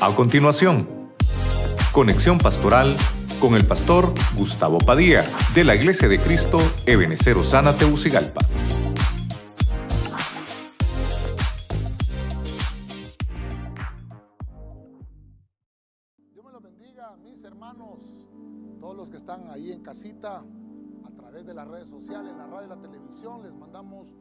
A continuación, conexión pastoral con el pastor Gustavo Padilla de la Iglesia de Cristo Ebenecer Osana Teucigalpa. Dios me los bendiga, mis hermanos, todos los que están ahí en casita, a través de las redes sociales, la radio y la televisión, les mandamos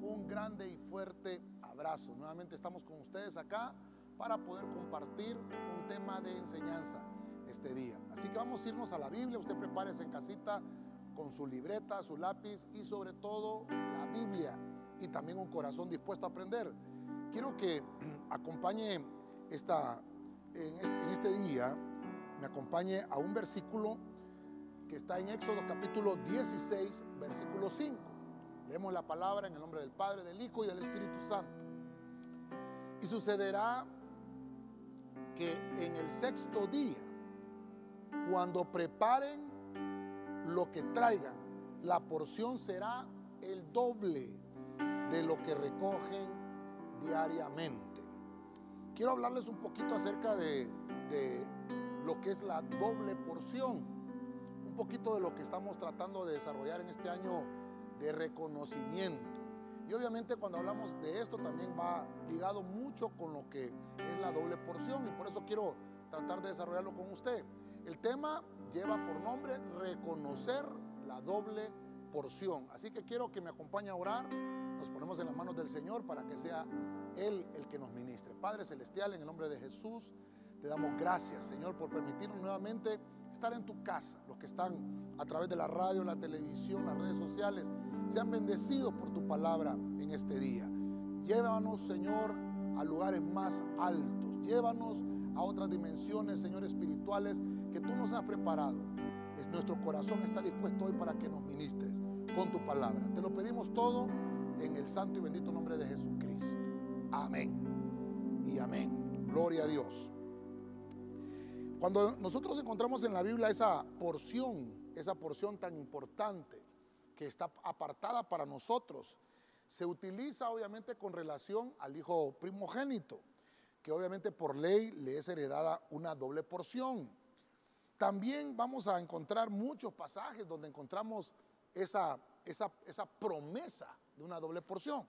un grande y fuerte abrazo. Nuevamente estamos con ustedes acá para poder compartir un tema de enseñanza este día. Así que vamos a irnos a la Biblia. Usted prepárese en casita con su libreta, su lápiz y sobre todo la Biblia y también un corazón dispuesto a aprender. Quiero que acompañe esta, en, este, en este día, me acompañe a un versículo que está en Éxodo capítulo 16, versículo 5. Leemos la palabra en el nombre del Padre, del Hijo y del Espíritu Santo. Y sucederá que en el sexto día, cuando preparen lo que traigan, la porción será el doble de lo que recogen diariamente. Quiero hablarles un poquito acerca de, de lo que es la doble porción, un poquito de lo que estamos tratando de desarrollar en este año de reconocimiento. Y obviamente cuando hablamos de esto también va ligado mucho con lo que es la doble porción y por eso quiero tratar de desarrollarlo con usted. El tema lleva por nombre reconocer la doble porción. Así que quiero que me acompañe a orar. Nos ponemos en las manos del Señor para que sea Él el que nos ministre. Padre Celestial, en el nombre de Jesús, te damos gracias, Señor, por permitirnos nuevamente estar en tu casa. Los que están a través de la radio, la televisión, las redes sociales sean bendecidos por tu palabra en este día. Llévanos, Señor, a lugares más altos. Llévanos a otras dimensiones, Señor, espirituales que tú nos has preparado. Es, nuestro corazón está dispuesto hoy para que nos ministres con tu palabra. Te lo pedimos todo en el santo y bendito nombre de Jesucristo. Amén. Y amén. Gloria a Dios. Cuando nosotros encontramos en la Biblia esa porción, esa porción tan importante, que está apartada para nosotros. Se utiliza obviamente con relación al hijo primogénito, que obviamente por ley le es heredada una doble porción. También vamos a encontrar muchos pasajes donde encontramos esa, esa, esa promesa de una doble porción.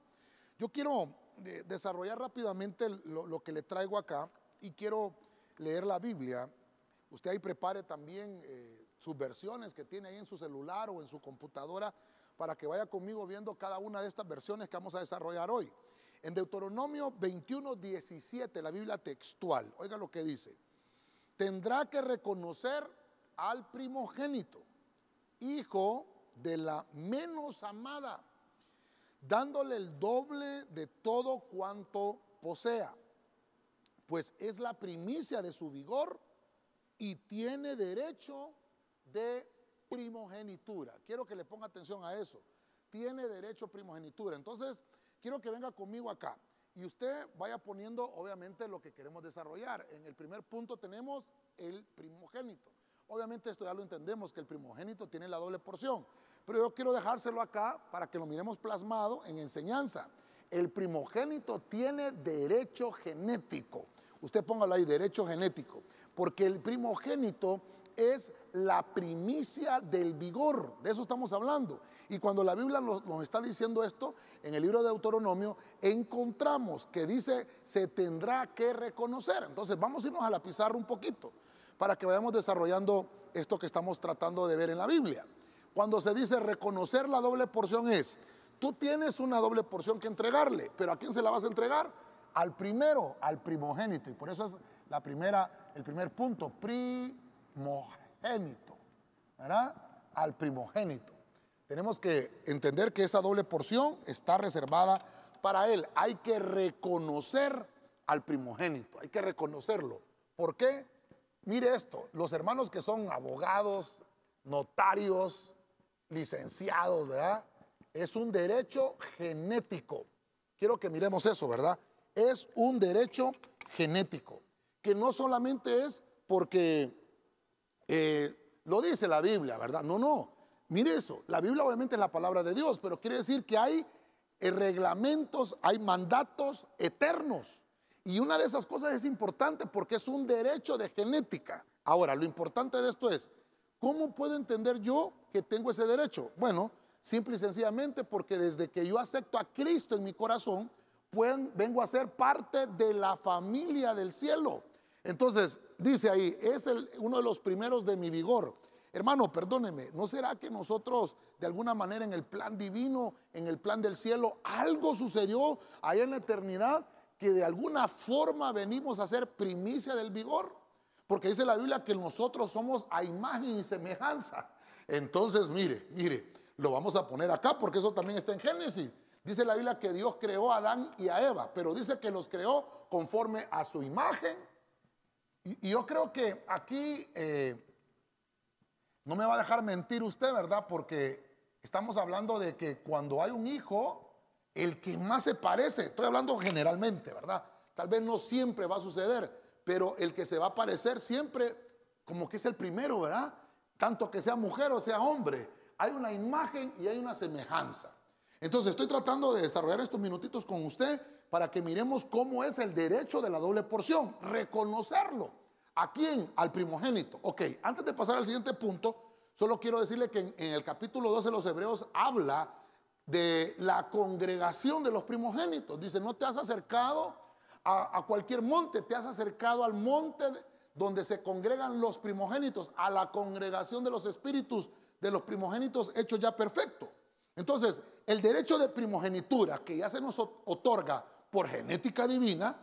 Yo quiero de, desarrollar rápidamente lo, lo, que le traigo acá y quiero leer la Biblia. Usted ahí prepare también eh, sus versiones que tiene ahí en su celular o en su computadora para que vaya conmigo viendo cada una de estas versiones que vamos a desarrollar hoy. En Deuteronomio 21, 17, la Biblia textual, oiga lo que dice, tendrá que reconocer al primogénito, hijo de la menos amada, dándole el doble de todo cuanto posea, pues es la primicia de su vigor y tiene derecho de primogenitura. Quiero que le ponga atención a eso. Tiene derecho a primogenitura. Entonces, quiero que venga conmigo acá. Y usted vaya poniendo, obviamente, lo que queremos desarrollar. En el primer punto tenemos el primogénito. Obviamente esto ya lo entendemos, que el primogénito tiene la doble porción. Pero yo quiero dejárselo acá para que lo miremos plasmado en enseñanza. El primogénito tiene derecho genético. Usted póngalo ahí, derecho genético. Porque el primogénito es la primicia del vigor, de eso estamos hablando. Y cuando la Biblia nos, está diciendo esto, en el libro de Deuteronomio, encontramos que dice, se tendrá que reconocer. Entonces vamos a irnos a la pizarra un poquito, para que vayamos desarrollando esto que estamos tratando de ver en la Biblia. Cuando se dice reconocer la doble porción es, tú tienes una doble porción que entregarle, pero ¿a quién se la vas a entregar? Al primero, al primogénito. Y por eso es la primera, el primer punto, primogénito, ¿verdad? Al primogénito. Tenemos que entender que esa doble porción está reservada para él. Hay que reconocer al primogénito, hay que reconocerlo. ¿Por qué? Mire esto, los hermanos que son abogados, notarios, licenciados, ¿verdad? Es un derecho genético. Quiero que miremos eso, ¿verdad? Es un derecho genético, que no solamente es porque eh, lo dice la Biblia, ¿verdad? No, no. Mire eso. La Biblia obviamente es la palabra de Dios, pero quiere decir que hay eh, reglamentos, hay mandatos eternos. Y una de esas cosas es importante porque es un derecho de genética. Ahora, lo importante de esto es, ¿cómo puedo entender yo que tengo ese derecho? Bueno, simple y sencillamente porque desde que yo acepto a Cristo en mi corazón, vengo a ser parte de la familia del cielo. Entonces, dice ahí, es uno de los primeros de mi vigor. Hermano, perdóneme, ¿no será que nosotros de alguna manera en el plan divino, en el plan del cielo, algo sucedió allá en la eternidad que de alguna forma venimos a ser primicia del vigor? Porque dice la Biblia que nosotros somos a imagen y semejanza. Entonces, mire, mire, lo vamos a poner acá porque eso también está en Génesis. Dice la Biblia que Dios creó a Adán y a Eva, pero dice que los creó conforme a su imagen. Y, yo creo que aquí eh, no me va a dejar mentir usted, ¿verdad? Porque estamos hablando de que cuando hay un hijo, el que más se parece, estoy hablando generalmente, ¿verdad? Tal vez no siempre va a suceder, pero el que se va a parecer siempre como que es el primero, ¿verdad? Tanto que sea mujer o sea hombre, hay una imagen y hay una semejanza. Entonces estoy tratando de desarrollar estos minutitos con usted para que miremos cómo es el derecho de la doble porción, reconocerlo. ¿A quién? Al primogénito. Ok, antes de pasar al siguiente punto, solo quiero decirle que en, el capítulo 12 de los Hebreos habla de la congregación de los primogénitos. Dice, no te has acercado a, cualquier monte, te has acercado al monte donde se congregan los primogénitos, a la congregación de los espíritus de los primogénitos hechos ya perfectos. Entonces, el derecho de primogenitura que ya se nos otorga por genética divina,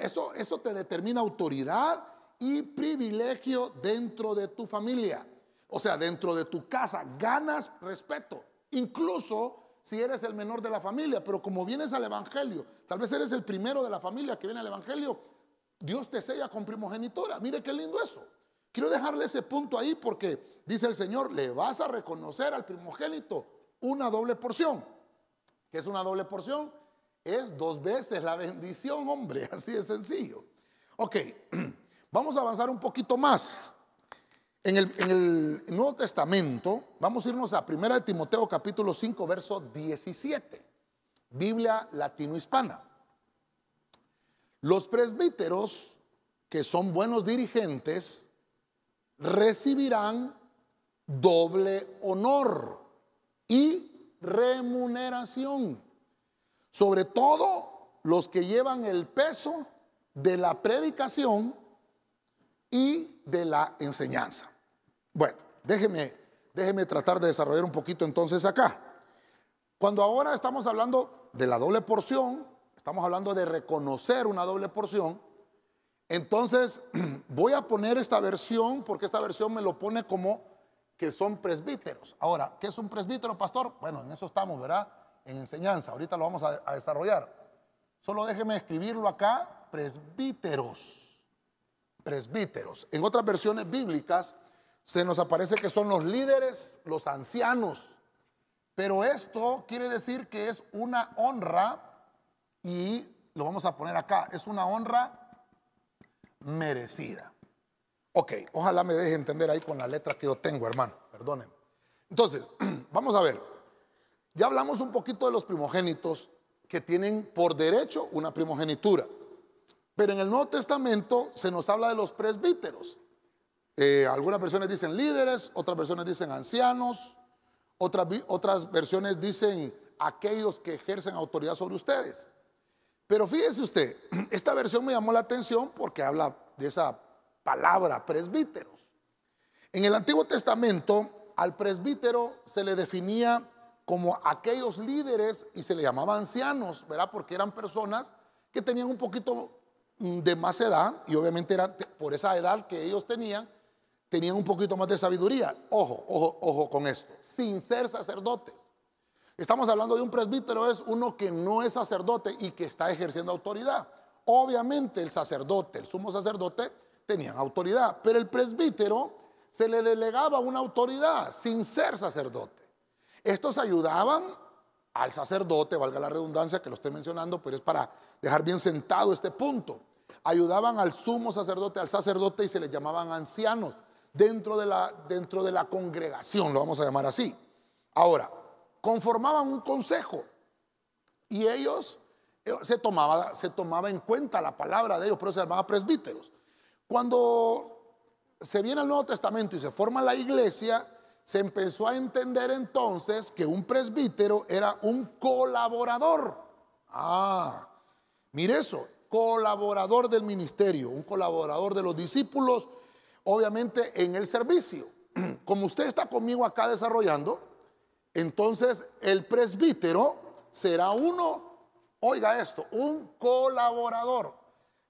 eso, eso te determina autoridad y privilegio dentro de tu familia. O sea, dentro de tu casa ganas respeto, incluso si eres el menor de la familia, pero como vienes al Evangelio, tal vez eres el primero de la familia que viene al Evangelio, Dios te sella con primogenitura. Mire qué lindo eso. Quiero dejarle ese punto ahí porque dice el Señor, le vas a reconocer al primogénito una doble porción. ¿Qué es una doble porción? Es dos veces la bendición, hombre, así de sencillo. Ok, vamos a avanzar un poquito más. En el, Nuevo Testamento, vamos a irnos a 1 Timoteo capítulo 5, verso 17, Biblia latino-hispana. Los presbíteros, que son buenos dirigentes, recibirán doble honor y remuneración. Sobre todo los que llevan el peso de la predicación y de la enseñanza. Bueno, déjeme, déjeme tratar de desarrollar un poquito entonces acá. Cuando ahora estamos hablando de la doble porción, estamos hablando de reconocer una doble porción, entonces voy a poner esta versión porque esta versión me lo pone como que son presbíteros. Ahora, ¿qué es un presbítero, pastor? Bueno, en eso estamos, ¿verdad? En enseñanza. Ahorita lo vamos a, desarrollar. Solo déjeme escribirlo acá, presbíteros. Presbíteros. En otras versiones bíblicas se nos aparece que son los líderes, los ancianos. Pero esto quiere decir que es una honra y lo vamos a poner acá, es una honra merecida. Ok, ojalá me deje entender ahí con la letra que yo tengo, hermano. Perdonen. Entonces, vamos a ver. Ya hablamos un poquito de los primogénitos que tienen por derecho una primogenitura. Pero en el Nuevo Testamento se nos habla de los presbíteros. Eh, algunas versiones dicen líderes, otras versiones dicen ancianos, otras, otras versiones dicen aquellos que ejercen autoridad sobre ustedes. Pero fíjese usted, esta versión me llamó la atención porque habla de esa palabra, presbíteros. En el Antiguo Testamento al presbítero se le definía como aquellos líderes y se le llamaba ancianos, ¿verdad? Porque eran personas que tenían un poquito mm, de más edad y obviamente por esa edad que ellos tenían, tenían un poquito más de sabiduría. Ojo, ojo, ojo con esto, sin ser sacerdotes. Estamos hablando de un presbítero, es uno que no es sacerdote y que está ejerciendo autoridad. Obviamente el sacerdote, el sumo sacerdote, tenían autoridad, pero el presbítero se le delegaba una autoridad sin ser sacerdote. Estos ayudaban al sacerdote, valga la redundancia que lo estoy mencionando, pero es para dejar bien sentado este punto. Ayudaban al sumo sacerdote, al sacerdote y se les llamaban ancianos dentro de la, dentro de la congregación, lo vamos a llamar así. Ahora, conformaban un consejo y ellos eh, se tomaba, se tomaba en cuenta la palabra de ellos, pero se llamaba presbíteros. Cuando se viene el Nuevo Testamento y se forma la iglesia, se empezó a entender entonces que un presbítero era un colaborador. Ah, mire eso, colaborador del ministerio, un colaborador de los discípulos, obviamente en el servicio. Como usted está conmigo acá desarrollando, entonces el presbítero será uno, oiga esto, un colaborador.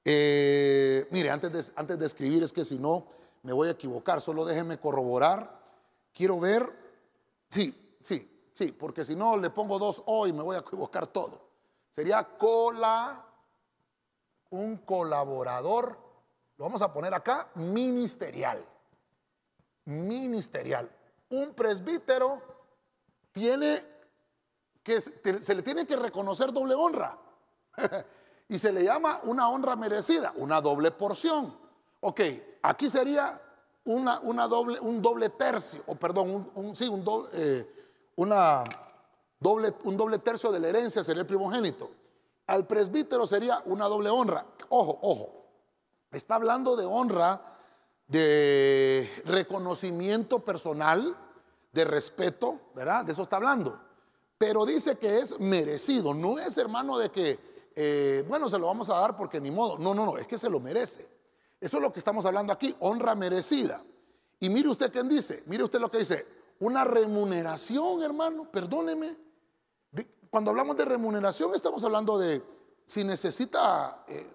Eh, mire, antes de, antes de escribir es que si no me voy a equivocar, solo déjeme corroborar. Quiero ver, sí, sí, sí, porque si no le pongo dos hoy me voy a equivocar todo. Sería cola, un colaborador, lo vamos a poner acá, ministerial. Ministerial. Un presbítero tiene que, se le tiene que reconocer doble honra. y se le llama una honra merecida, una doble porción. Ok, aquí sería una, una doble, un doble tercio, o perdón, un, sí, un doble, eh, una doble, un doble tercio de la herencia sería el primogénito. Al presbítero sería una doble honra. Ojo, ojo, está hablando de honra, de reconocimiento personal, de respeto, ¿verdad? De eso está hablando. Pero dice que es merecido, no es hermano de que, eh, bueno, se lo vamos a dar porque ni modo. No, no, no, es que se lo merece. Eso es lo que estamos hablando aquí, honra merecida. Y mire usted quién dice, mire usted lo que dice, una remuneración, hermano, perdóneme. cuando hablamos de remuneración estamos hablando de si necesita, eh,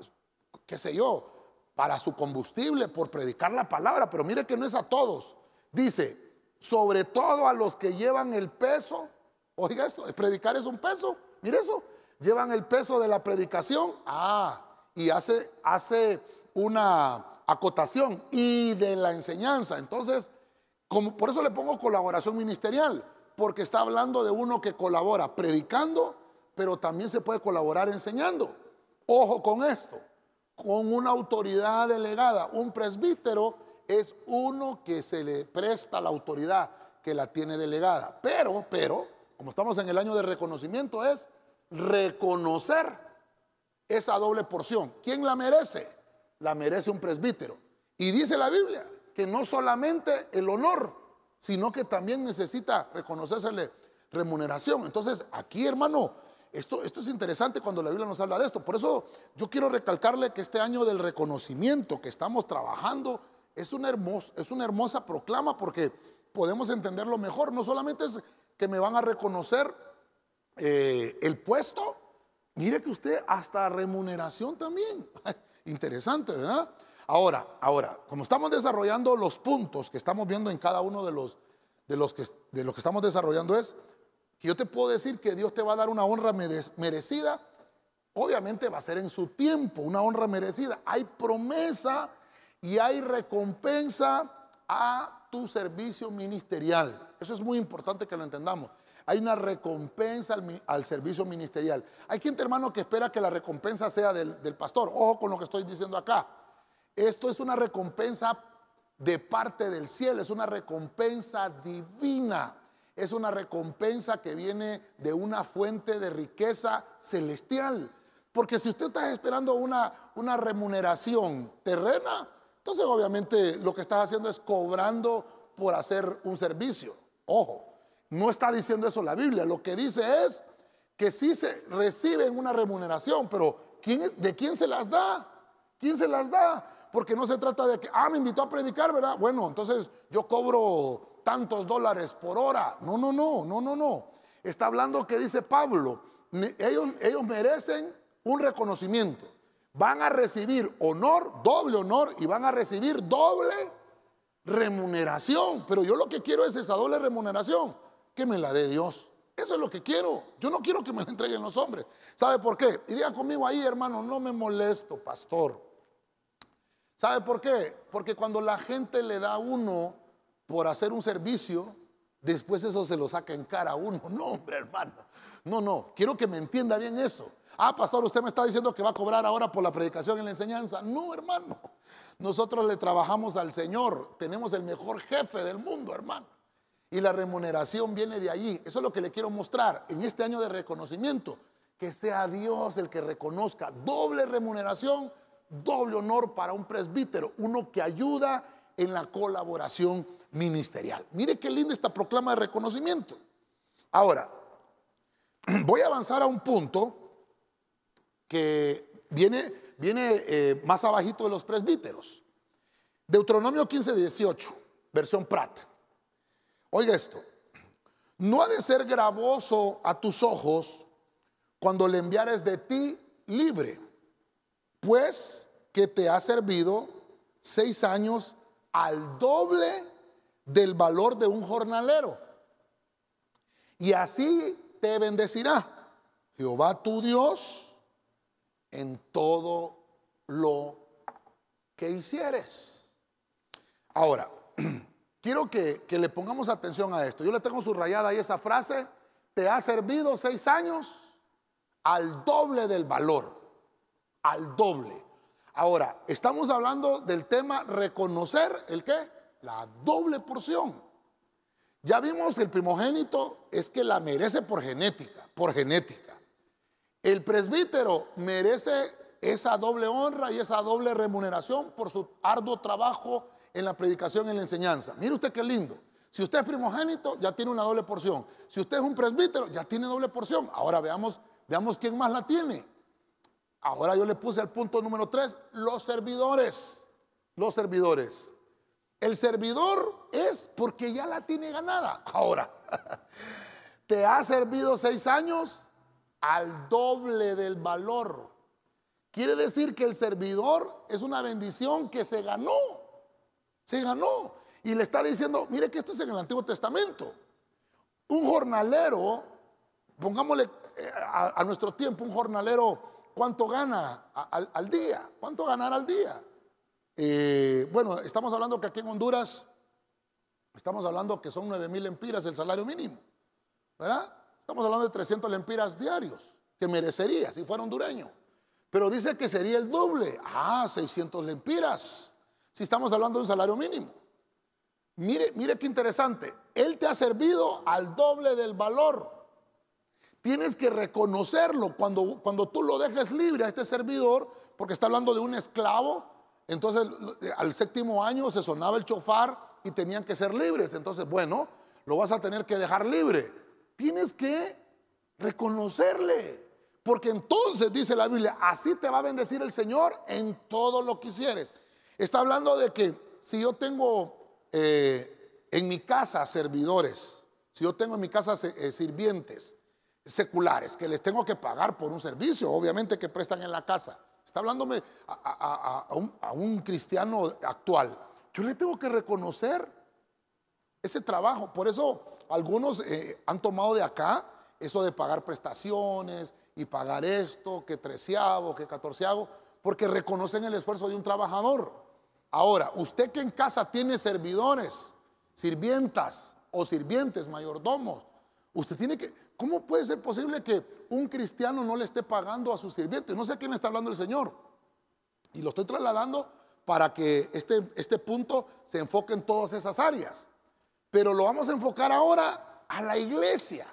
qué sé yo, para su combustible, por predicar la palabra, pero mire que no es a todos. Dice, sobre todo a los que llevan el peso, oiga esto, predicar es un peso, mire eso, llevan el peso de la predicación, ah, y hace, hace una acotación y de la enseñanza. Entonces, como, por eso le pongo colaboración ministerial, porque está hablando de uno que colabora predicando, pero también se puede colaborar enseñando. Ojo con esto, con una autoridad delegada, un presbítero es uno que se le presta la autoridad que la tiene delegada. Pero, pero, como estamos en el año de reconocimiento, es reconocer esa doble porción. ¿Quién la merece? La merece un presbítero. Y dice la Biblia que no solamente el honor, sino que también necesita reconocérsele remuneración. Entonces, aquí, hermano, esto, esto es interesante cuando la Biblia nos habla de esto. Por eso yo quiero recalcarle que este año del reconocimiento que estamos trabajando es una, hermosa, es una hermosa proclama porque podemos entenderlo mejor. No solamente es que me van a reconocer eh, el puesto, mire que usted hasta remuneración también. Interesante, ¿verdad? Ahora, ahora, como estamos desarrollando los puntos que estamos viendo en cada uno de los, de los, que, de los que estamos desarrollando es que yo te puedo decir que Dios te va a dar una honra merecida. Obviamente va a ser en su tiempo, una honra merecida. Hay promesa y hay recompensa a tu servicio ministerial. Eso es muy importante que lo entendamos. Hay una recompensa al, servicio ministerial. Hay gente, hermano, que espera que la recompensa sea del, pastor. Ojo con lo que estoy diciendo acá. Esto es una recompensa de parte del cielo, es una recompensa divina. Es una recompensa que viene de una fuente de riqueza celestial. Porque si usted está esperando una, una remuneración terrena, entonces obviamente lo que estás haciendo es cobrando por hacer un servicio. Ojo, no está diciendo eso la Biblia. Lo que dice es que sí se reciben una remuneración, pero ¿de quién se las da? ¿Quién se las da? Porque no se trata de que, ah, me invitó a predicar, ¿verdad? Bueno, entonces yo cobro tantos dólares por hora. No, no, no, no, no, no. Está hablando que dice Pablo, ellos, ellos merecen un reconocimiento. Van a recibir honor, doble honor, y van a recibir doble remuneración. Pero yo lo que quiero es esa doble remuneración que me la dé Dios. Eso es lo que quiero. Yo no quiero que me la entreguen los hombres. ¿Sabe por qué? Y diga conmigo ahí, hermano, no me molesto, pastor. ¿Sabe por qué? Porque cuando la gente le da a uno por hacer un servicio, después eso se lo saca en cara a uno. No, hombre, hermano. No, no. Quiero que me entienda bien eso. Ah, pastor, usted me está diciendo que va a cobrar ahora por la predicación y la enseñanza. No, hermano. Nosotros le trabajamos al Señor. Tenemos el mejor jefe del mundo, hermano y la remuneración viene de allí. Eso es lo que le quiero mostrar en este año de reconocimiento, que sea Dios el que reconozca doble remuneración, doble honor para un presbítero, uno que ayuda en la colaboración ministerial. Mire qué linda esta proclama de reconocimiento. Ahora, voy a avanzar a un punto que viene, viene eh, más abajito de los presbíteros. Deuteronomio 15, 18, versión Prat. Oiga esto, no ha de ser gravoso a tus ojos cuando le enviares de ti libre, pues que te ha servido seis años al doble del valor de un jornalero. Y así te bendecirá Jehová tu Dios en todo lo que hicieres. Ahora, quiero que, le pongamos atención a esto. Yo le tengo subrayada ahí esa frase, te ha servido seis años al doble del valor, al doble. Ahora, estamos hablando del tema reconocer el qué? La doble porción. Ya vimos el primogénito es que la merece por genética, por genética. El presbítero merece esa doble honra y esa doble remuneración por su arduo trabajo en la predicación en la enseñanza. Mire usted qué lindo. Si usted es primogénito, ya tiene una doble porción. Si usted es un presbítero, ya tiene doble porción. Ahora veamos, veamos quién más la tiene. Ahora yo le puse el punto número tres, los servidores. Los servidores. El servidor es porque ya la tiene ganada. Ahora, te ha servido seis años al doble del valor. Quiere decir que el servidor es una bendición que se ganó. Se ganó. Y le está diciendo, mire que esto es en el Antiguo Testamento. Un jornalero, pongámosle eh, a nuestro tiempo, un jornalero ¿Cuánto gana al, día? ¿Cuánto ganará al día? Eh, bueno, estamos hablando que aquí en Honduras, estamos hablando que son 9 mil lempiras el salario mínimo, ¿verdad? Estamos hablando de 300 lempiras diarios, que merecería si fuera hondureño. Pero dice que sería el doble. Ah, 600 lempiras, si estamos hablando de un salario mínimo. Mire, mire qué interesante. Él te ha servido al doble del valor. Tienes que reconocerlo cuando, cuando tú lo dejes libre a este servidor, porque está hablando de un esclavo. Entonces, al séptimo año se sonaba el chofar y tenían que ser libres. Entonces, bueno, lo vas a tener que dejar libre. Tienes que reconocerle. Porque entonces dice la Biblia, así te va a bendecir el Señor en todo lo que hicieres. Está hablando de que si yo tengo eh, en mi casa servidores, si yo tengo en mi casa eh, sirvientes, seculares que les tengo que pagar por un servicio, obviamente que prestan en la casa. Está hablándome a, un, cristiano actual. Yo le tengo que reconocer ese trabajo. Por eso algunos eh, han tomado de acá eso de pagar prestaciones y pagar esto, que treceavo, que catorceavo, porque reconocen el esfuerzo de un trabajador. Ahora, usted que en casa tiene servidores, sirvientas o sirvientes, mayordomos, Usted tiene que, ¿cómo puede ser posible que un cristiano no le esté pagando a su sirviente? No sé a quién está hablando el Señor. Y lo estoy trasladando para que este, este punto se enfoque en todas esas áreas. Pero lo vamos a enfocar ahora a la iglesia.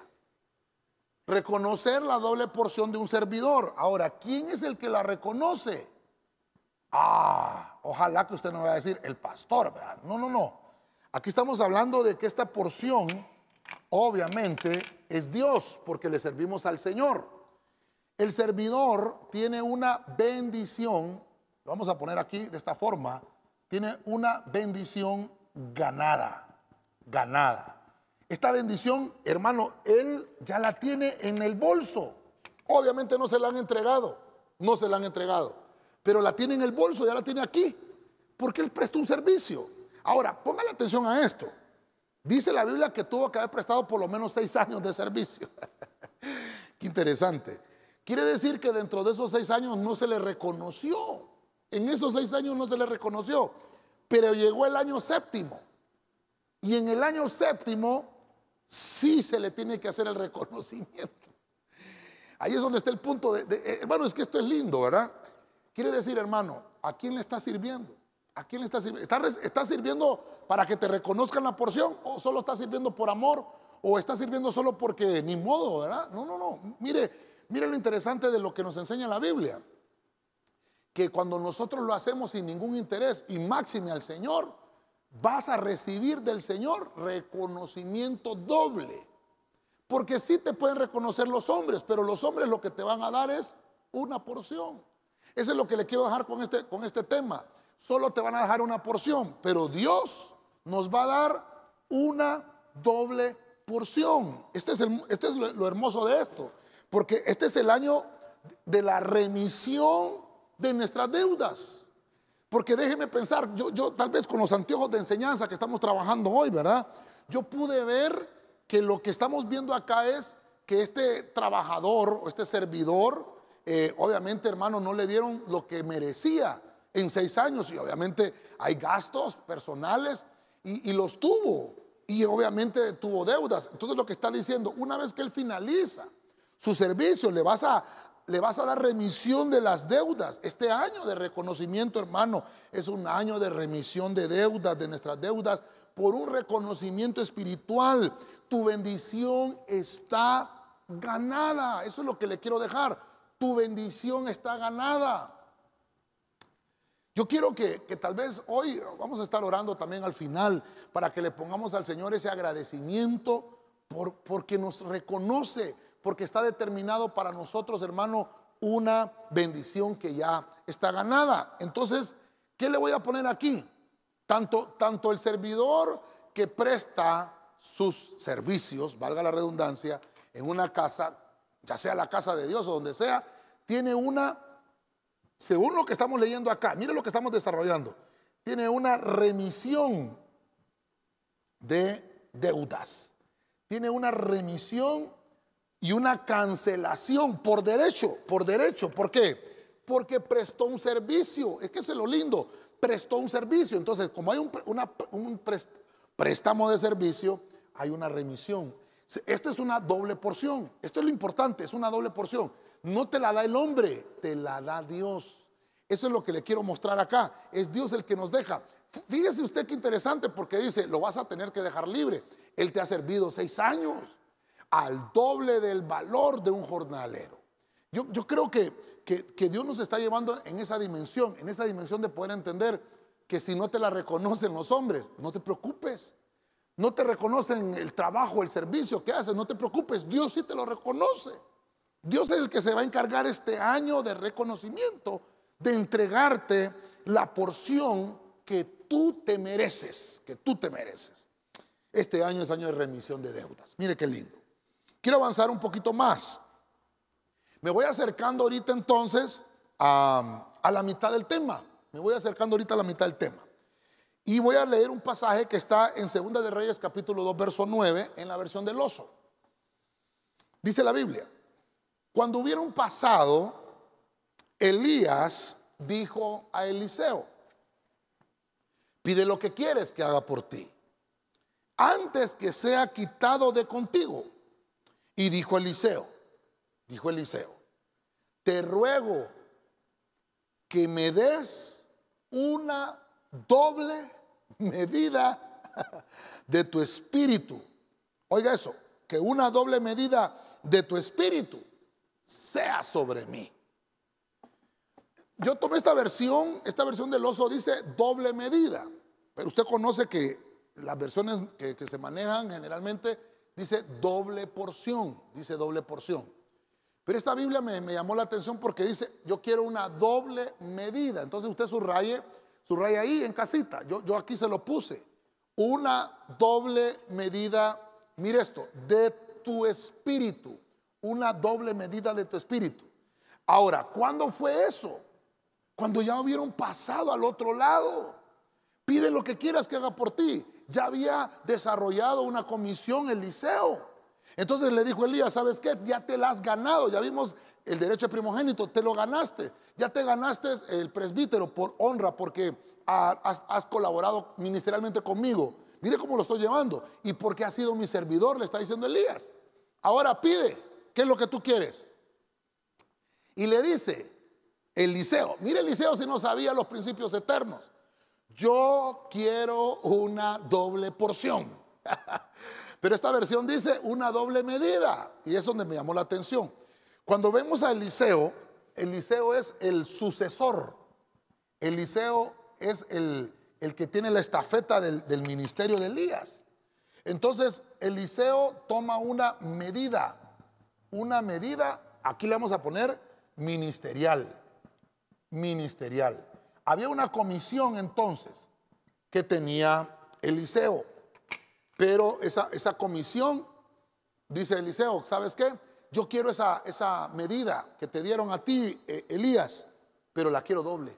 Reconocer la doble porción de un servidor. Ahora, ¿quién es el que la reconoce? Ah, ojalá que usted no vaya a decir el pastor, ¿verdad? No, no, no. Aquí estamos hablando de que esta porción obviamente es Dios, porque le servimos al Señor. El servidor tiene una bendición, lo vamos a poner aquí de esta forma, tiene una bendición ganada, ganada. Esta bendición, hermano, él ya la tiene en el bolso. Obviamente no se la han entregado, no se la han entregado, pero la tiene en el bolso, ya la tiene aquí, porque él presta un servicio. Ahora, póngale atención a esto. Dice la Biblia que tuvo que haber prestado por lo menos seis años de servicio. Qué interesante. Quiere decir que dentro de esos seis años no se le reconoció. En esos seis años no se le reconoció. Pero llegó el año séptimo. Y en el año séptimo sí se le tiene que hacer el reconocimiento. Ahí es donde está el punto de, eh, hermano, es que esto es lindo, ¿verdad? Quiere decir, hermano, ¿a quién le está sirviendo? ¿A quién le está sirviendo? ¿Está, sirviendo para que te reconozcan la porción? ¿O solo está sirviendo por amor? ¿O está sirviendo solo porque ni modo, verdad? No, no, no. Mire, miren lo interesante de lo que nos enseña la Biblia. Que cuando nosotros lo hacemos sin ningún interés y máxime al Señor, vas a recibir del Señor reconocimiento doble. Porque sí te pueden reconocer los hombres, pero los hombres lo que te van a dar es una porción. Eso es lo que le quiero dejar con este, con este tema. Solo te van a dejar una porción, pero Dios nos va a dar una doble porción. Este es, este es lo, hermoso de esto, porque este es el año de la remisión de nuestras deudas. Porque déjeme pensar, yo, yo tal vez con los anteojos de enseñanza que estamos trabajando hoy, ¿verdad? Yo pude ver que lo que estamos viendo acá es que este trabajador o este servidor, eh, obviamente hermano, no le dieron lo que merecía en seis años y obviamente hay gastos personales y, y los tuvo y obviamente tuvo deudas. Entonces lo que está diciendo, una vez que él finaliza su servicio, le vas a le vas a dar remisión de las deudas. Este año de reconocimiento, hermano, es un año de remisión de deudas, de nuestras deudas, por un reconocimiento espiritual. Tu bendición está ganada. Eso es lo que le quiero dejar. Tu bendición está ganada. Yo quiero que, tal vez hoy vamos a estar orando también al final para que le pongamos al Señor ese agradecimiento por, porque nos reconoce porque está determinado para nosotros, hermano, una bendición que ya está ganada. Entonces, ¿qué le voy a poner aquí? Tanto, tanto el servidor que presta sus servicios, valga la redundancia, en una casa, ya sea la casa de Dios o donde sea, tiene una, según lo que estamos leyendo acá, mire lo que estamos desarrollando, tiene una remisión de deudas, tiene una remisión y una cancelación por derecho, por derecho. ¿Por qué? Porque prestó un servicio. Es que es lo lindo, prestó un servicio. Entonces, como hay un, un préstamo de servicio, hay una remisión. Esto es una doble porción. Esto es lo importante, es una doble porción. No te la da el hombre, te la da Dios. Eso es lo que le quiero mostrar acá. Es Dios el que nos deja. Fíjese usted qué interesante porque dice, lo vas a tener que dejar libre. Él te ha servido seis años al doble del valor de un jornalero. Yo, yo creo que, que, Dios nos está llevando en esa dimensión, en esa dimensión de poder entender que si no te la reconocen los hombres, no te preocupes. No te reconocen el trabajo, el servicio que haces, no te preocupes, Dios sí te lo reconoce. Dios es el que se va a encargar este año de reconocimiento, de entregarte la porción que tú te mereces, que tú te mereces. Este año es año de remisión de deudas. Mire qué lindo. Quiero avanzar un poquito más. Me voy acercando ahorita entonces a, la mitad del tema. Me voy acercando ahorita a la mitad del tema. Y voy a leer un pasaje que está en Segunda de Reyes capítulo 2 verso 9 en la versión del oso. Dice la Biblia, cuando hubieron pasado, Elías dijo a Eliseo, pide lo que quieres que haga por ti, antes que sea quitado de contigo. Y dijo Eliseo, dijo Eliseo, te ruego que me des una doble medida de tu espíritu. Oiga eso, que una doble medida de tu espíritu sea sobre mí. Yo tomé esta versión, esta versión del oso dice doble medida, pero usted conoce que las versiones que, se manejan generalmente dice doble porción, dice doble porción. Pero esta Biblia me, llamó la atención porque dice, yo quiero una doble medida. Entonces usted subraye, subraye ahí en casita. Yo, yo aquí se lo puse. Una doble medida, mire esto, de tu espíritu. Una doble medida de tu espíritu. Ahora, ¿cuándo fue eso? Cuando ya hubieron pasado al otro lado. Pide lo que quieras que haga por ti ya había desarrollado una comisión Eliseo. Entonces le dijo Elías, ¿sabes qué? Ya te la has ganado, ya vimos el derecho de primogénito, te lo ganaste, ya te ganaste el presbítero por honra porque has, colaborado ministerialmente conmigo. Mire cómo lo estoy llevando y porque has sido mi servidor, le está diciendo Elías. Ahora pide, ¿qué es lo que tú quieres? Y le dice Eliseo, mire Eliseo si no sabía los principios eternos yo quiero una doble porción. Pero esta versión dice una doble medida y es donde me llamó la atención. Cuando vemos a Eliseo, Eliseo es el sucesor. Eliseo es el, el que tiene la estafeta del, del ministerio de Elías. Entonces, Eliseo toma una medida, una medida, aquí le vamos a poner ministerial, ministerial. Había una comisión entonces que tenía Eliseo, pero esa, esa comisión, dice Eliseo, ¿sabes qué? Yo quiero esa, esa medida que te dieron a ti, eh, Elías, pero la quiero doble.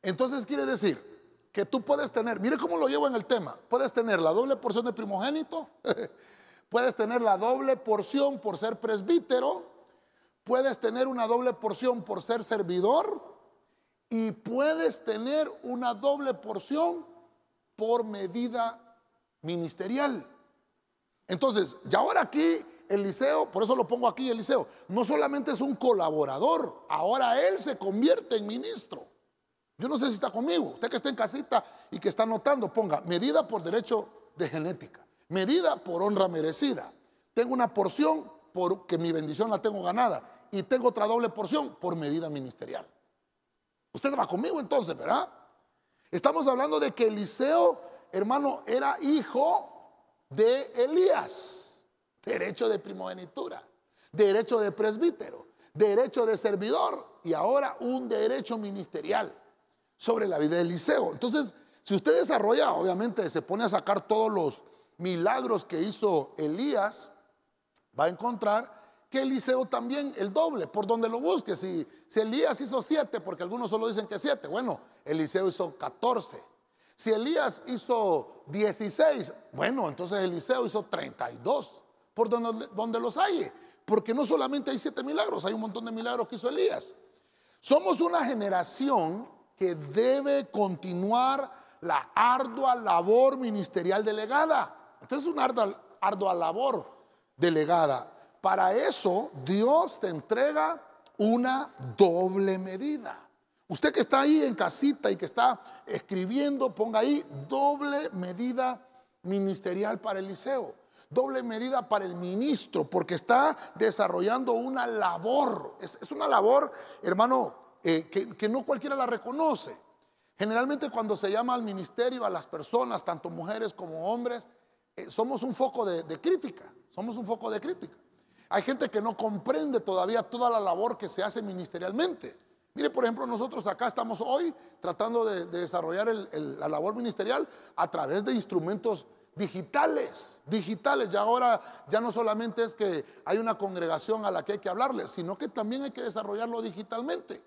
Entonces quiere decir que tú puedes tener, mire cómo lo llevo en el tema, puedes tener la doble porción de primogénito, puedes tener la doble porción por ser presbítero, puedes tener una doble porción por ser servidor y puedes tener una doble porción por medida ministerial. Entonces, ya ahora aquí Eliseo, por eso lo pongo aquí Eliseo, no solamente es un colaborador, ahora él se convierte en ministro. Yo no sé si está conmigo. Usted que está en casita y que está anotando, ponga medida por derecho de genética, medida por honra merecida. Tengo una porción porque mi bendición la tengo ganada y tengo otra doble porción por medida ministerial. Usted va conmigo entonces, ¿verdad? Estamos hablando de que Eliseo, hermano, era hijo de Elías, derecho de primogenitura, derecho de presbítero, derecho de servidor y ahora un derecho ministerial sobre la vida de Eliseo. Entonces, si usted desarrolla, obviamente se pone a sacar todos los milagros que hizo Elías, va a encontrar que Eliseo también el doble, por donde lo busque. Si, si Elías hizo siete, porque algunos solo dicen que siete, bueno, Eliseo hizo catorce. Si Elías hizo dieciséis, bueno, entonces Eliseo hizo treinta y dos, por donde, donde los hay. Porque no solamente hay siete milagros, hay un montón de milagros que hizo Elías. Somos una generación que debe continuar la ardua labor ministerial delegada. Entonces es una ardua, labor delegada. Para eso Dios te entrega una doble medida. Usted que está ahí en casita y que está escribiendo, ponga ahí doble medida ministerial para Eliseo, doble medida para el ministro, porque está desarrollando una labor. Es, es una labor, hermano, eh, que, no cualquiera la reconoce. Generalmente cuando se llama al ministerio a las personas, tanto mujeres como hombres, eh, somos un foco de, crítica, somos un foco de crítica. Hay gente que no comprende todavía toda la labor que se hace ministerialmente. Mire, por ejemplo, nosotros acá estamos hoy tratando de, desarrollar la labor ministerial a través de instrumentos digitales, digitales. Ya ahora ya no solamente es que hay una congregación a la que hay que hablarle, sino que también hay que desarrollarlo digitalmente.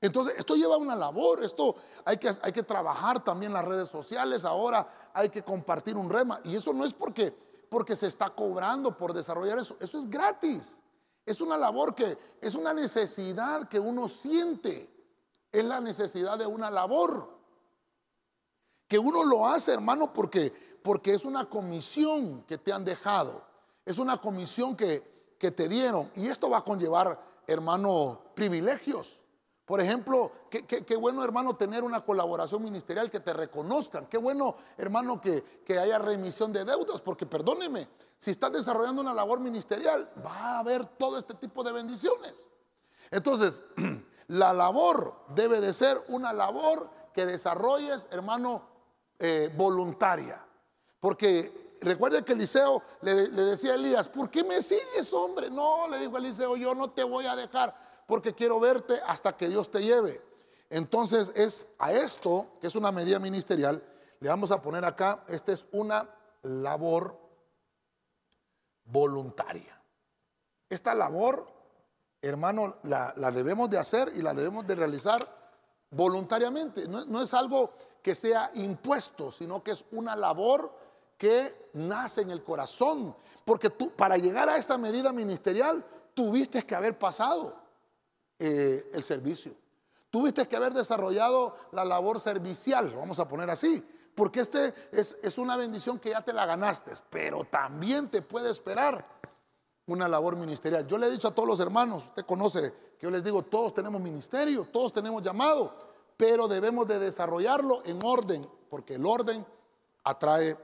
Entonces, esto lleva una labor, esto hay que, hay que trabajar también las redes sociales, ahora hay que compartir un rema. Y eso no es porque, porque se está cobrando por desarrollar eso, eso es gratis. Es una labor que es una necesidad que uno siente, es la necesidad de una labor. Que uno lo hace, hermano, porque, porque es una comisión que te han dejado, es una comisión que, que te dieron. Y esto va a conllevar, hermano, privilegios. Por ejemplo, qué, bueno hermano tener una colaboración ministerial que te reconozcan. Qué bueno hermano que, haya remisión de deudas, porque perdóneme, si estás desarrollando una labor ministerial, va a haber todo este tipo de bendiciones. Entonces, la labor debe de ser una labor que desarrolles, hermano, eh, voluntaria. Porque recuerde que Eliseo le, le decía a Elías, ¿por qué me sigues, hombre? No, le dijo Eliseo, yo no te voy a dejar porque quiero verte hasta que Dios te lleve. Entonces es a esto, que es una medida ministerial, le vamos a poner acá, esta es una labor voluntaria. Esta labor, hermano, la, debemos de hacer y la debemos de realizar voluntariamente. No, no, es algo que sea impuesto, sino que es una labor que nace en el corazón. Porque tú, para llegar a esta medida ministerial, tuviste que haber pasado eh, el servicio. Tuviste que haber desarrollado la labor servicial, vamos a poner así, porque este es, es una bendición que ya te la ganaste, pero también te puede esperar una labor ministerial. Yo le he dicho a todos los hermanos, usted conoce que yo les digo, todos tenemos ministerio, todos tenemos llamado, pero debemos de desarrollarlo en orden, porque el orden atrae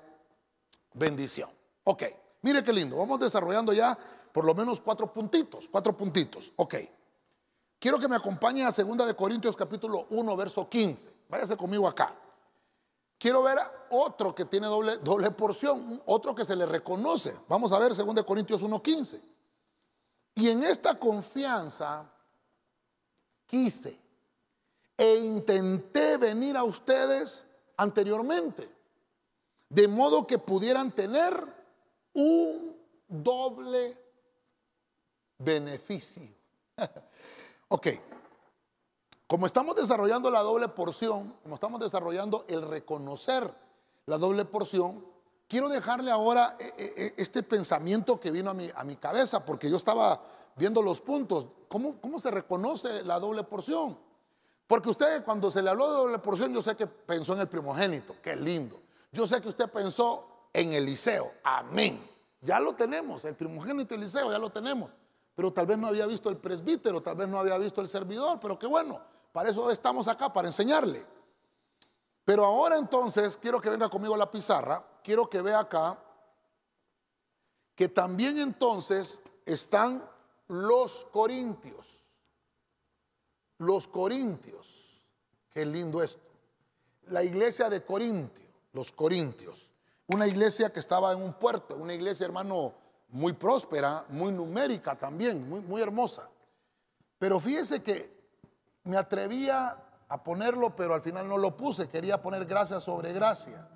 bendición. Ok, mire qué lindo, vamos desarrollando ya por lo menos cuatro puntitos, cuatro puntitos. Ok. Quiero que me acompañe a 2 de Corintios capítulo 1, verso 15. Váyase conmigo acá. Quiero ver otro que tiene doble, doble porción, otro que se le reconoce. Vamos a ver 2 de Corintios 1, 15. Y en esta confianza quise e intenté venir a ustedes anteriormente, de modo que pudieran tener un doble beneficio. ok, como estamos desarrollando la doble porción, como estamos desarrollando el reconocer la doble porción, quiero dejarle ahora eh, eh, eh, este pensamiento que vino a mi, a mi cabeza, porque yo estaba viendo los puntos. ¿Cómo, ¿Cómo se reconoce la doble porción? Porque usted cuando se le habló de doble porción, yo sé que pensó en el primogénito, qué lindo. Yo sé que usted pensó en Eliseo, amén. Ya lo tenemos, el primogénito Eliseo ya lo tenemos. Pero tal vez no había visto el presbítero, tal vez no había visto el servidor, pero qué bueno, para eso estamos acá, para enseñarle. Pero ahora entonces quiero que venga conmigo a la pizarra, quiero que vea acá que también entonces están los corintios. Los corintios, qué lindo esto. La iglesia de Corintio, los corintios. Una iglesia que estaba en un puerto, una iglesia, hermano, muy próspera, muy numérica también, muy, muy hermosa. Pero fíjese que me atrevía a ponerlo, pero al final no lo puse. Quería poner gracia sobre gracia.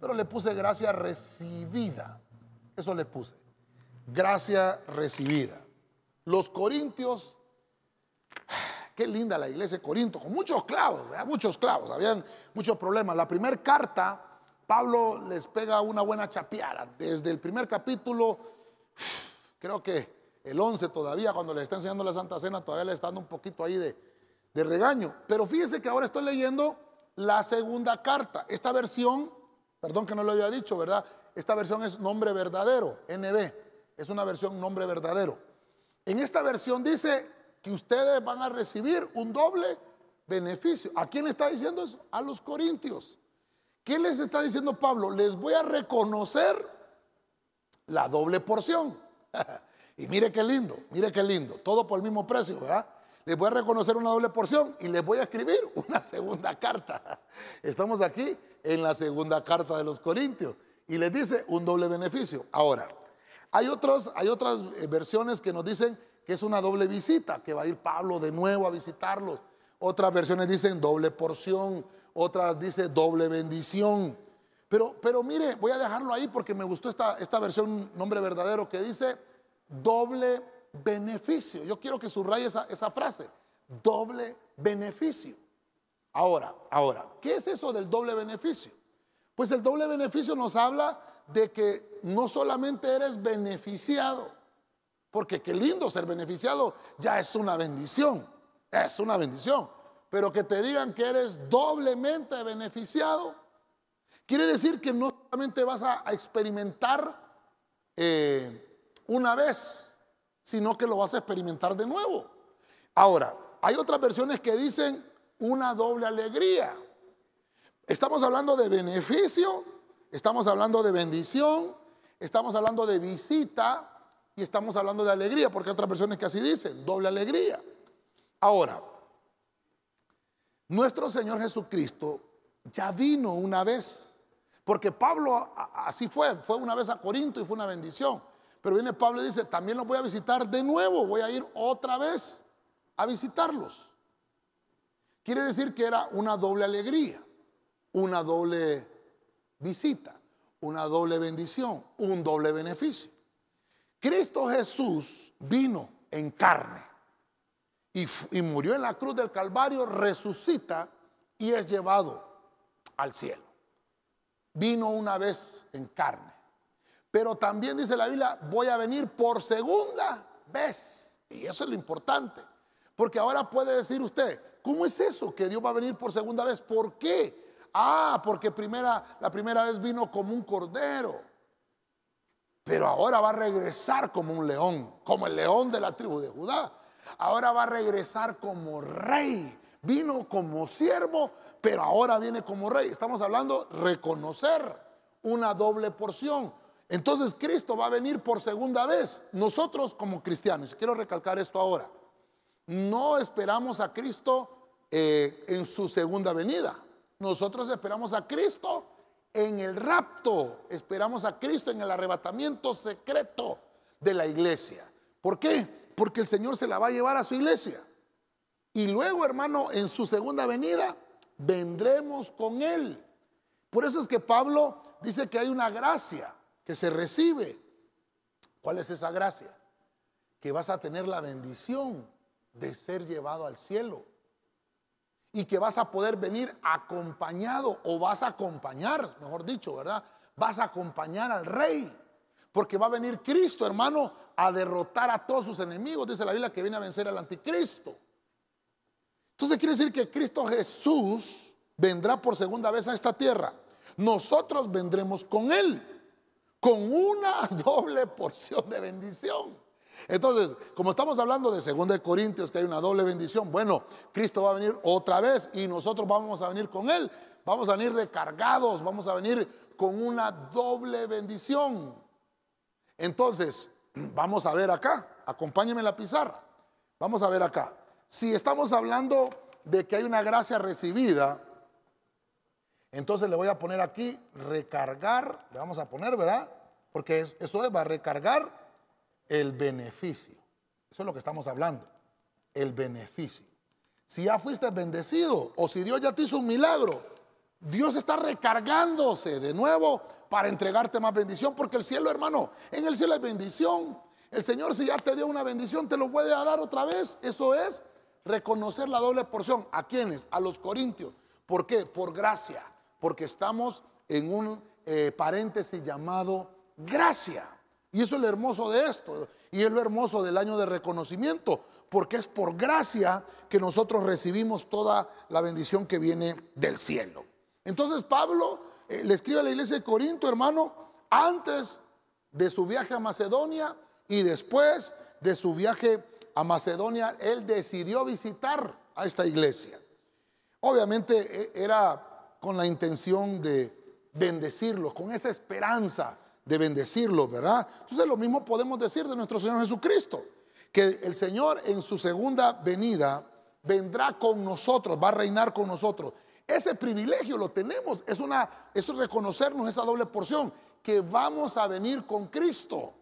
Pero le puse gracia recibida. Eso le puse. Gracia recibida. Los corintios, qué linda la iglesia de Corinto, con muchos clavos, muchos clavos, habían muchos problemas. La primera carta, Pablo les pega una buena chapeada. Desde el primer capítulo, creo que el 11 todavía, cuando le está enseñando la Santa Cena, todavía le está dando un poquito ahí de, de regaño. Pero fíjese que ahora estoy leyendo la segunda carta. Esta versión, perdón que no lo había dicho, ¿verdad? Esta versión es nombre verdadero, NB. Es una versión nombre verdadero. En esta versión dice que ustedes van a recibir un doble beneficio. ¿A quién le está diciendo eso? A los corintios. ¿Qué les está diciendo Pablo? Les voy a reconocer la doble porción. y mire qué lindo, mire qué lindo. Todo por el mismo precio, ¿verdad? Les voy a reconocer una doble porción y les voy a escribir una segunda carta. Estamos aquí en la segunda carta de los Corintios y les dice un doble beneficio. Ahora, hay, otros, hay otras eh, versiones que nos dicen que es una doble visita, que va a ir Pablo de nuevo a visitarlos. Otras versiones dicen doble porción, otras dicen doble bendición. Pero, pero mire, voy a dejarlo ahí porque me gustó esta, esta versión nombre verdadero que dice doble beneficio. Yo quiero que subraye esa, esa frase, doble beneficio. Ahora, ahora, ¿qué es eso del doble beneficio? Pues el doble beneficio nos habla de que no solamente eres beneficiado, porque qué lindo ser beneficiado, ya es una bendición, es una bendición, pero que te digan que eres doblemente beneficiado, quiere decir que no solamente vas a, experimentar eh, una vez, sino que lo vas a experimentar de nuevo. Ahora, hay otras versiones que dicen una doble alegría. Estamos hablando de beneficio Estamos hablando de bendición, estamos hablando de visita y estamos hablando de alegría, porque hay otras personas que así dicen, doble alegría. Ahora, nuestro Señor Jesucristo ya vino una vez, porque Pablo así fue, fue una vez a Corinto y fue una bendición. Pero viene Pablo y dice, también los voy a visitar de nuevo, voy a ir otra vez a visitarlos. Quiere decir que era una doble alegría, una doble visita, una doble bendición, un doble beneficio. Cristo Jesús vino en carne y, murió en la cruz del Calvario, resucita y es llevado al cielo. Vino una vez en carne. Pero también dice la Biblia, voy a venir por segunda vez. Y eso es lo importante. Porque ahora puede decir usted, ¿cómo es eso que Dios va a venir por segunda vez? ¿Por qué? Ah, porque primera, la primera vez vino como un cordero. Pero ahora va a regresar como un león, como el león de la tribu de Judá. Ahora va a regresar como rey. Vino como siervo, pero ahora viene como rey. Estamos hablando reconocer una doble porción. Entonces Cristo va a venir por segunda vez. Nosotros como cristianos, quiero recalcar esto ahora, no esperamos a Cristo eh, en su segunda venida. Nosotros esperamos a Cristo en el rapto, esperamos a Cristo en el arrebatamiento secreto de la iglesia. ¿Por qué? Porque el Señor se la va a llevar a su iglesia. Y luego, hermano, en su segunda venida, vendremos con Él. Por eso es que Pablo dice que hay una gracia que se recibe. ¿Cuál es esa gracia? Que vas a tener la bendición de ser llevado al cielo. Y que vas a poder venir acompañado o vas a acompañar, mejor dicho, ¿verdad? Vas a acompañar al rey. Porque va a venir Cristo, hermano, a derrotar a todos sus enemigos. Dice la Biblia que viene a vencer al anticristo. Entonces quiere decir que Cristo Jesús vendrá por segunda vez a esta tierra. Nosotros vendremos con Él, con una doble porción de bendición. Entonces, como estamos hablando de 2 Corintios, que hay una doble bendición, bueno, Cristo va a venir otra vez y nosotros vamos a venir con Él. Vamos a venir recargados, vamos a venir con una doble bendición. Entonces, vamos a ver acá, acompáñenme a la pizarra. Vamos a ver acá. Si estamos hablando de que hay una gracia recibida, entonces le voy a poner aquí recargar, le vamos a poner, ¿verdad? Porque eso va a recargar el beneficio. Eso es lo que estamos hablando, el beneficio. Si ya fuiste bendecido o si Dios ya te hizo un milagro, Dios está recargándose de nuevo para entregarte más bendición, porque el cielo, hermano, en el cielo hay bendición. El Señor si ya te dio una bendición, te lo puede dar otra vez. Eso es reconocer la doble porción. ¿A quiénes? A los corintios. ¿Por qué? Por gracia. Porque estamos en un eh, paréntesis llamado gracia. Y eso es lo hermoso de esto. Y es lo hermoso del año de reconocimiento. Porque es por gracia que nosotros recibimos toda la bendición que viene del cielo. Entonces Pablo eh, le escribe a la iglesia de Corinto, hermano, antes de su viaje a Macedonia y después de su viaje a Macedonia, él decidió visitar a esta iglesia. Obviamente e, era con la intención de bendecirlos, con esa esperanza de bendecirlos, ¿verdad? Entonces lo mismo podemos decir de nuestro Señor Jesucristo, que el Señor en su segunda venida vendrá con nosotros, va a reinar con nosotros. Ese privilegio lo tenemos, es una es reconocernos esa doble porción que vamos a venir con Cristo.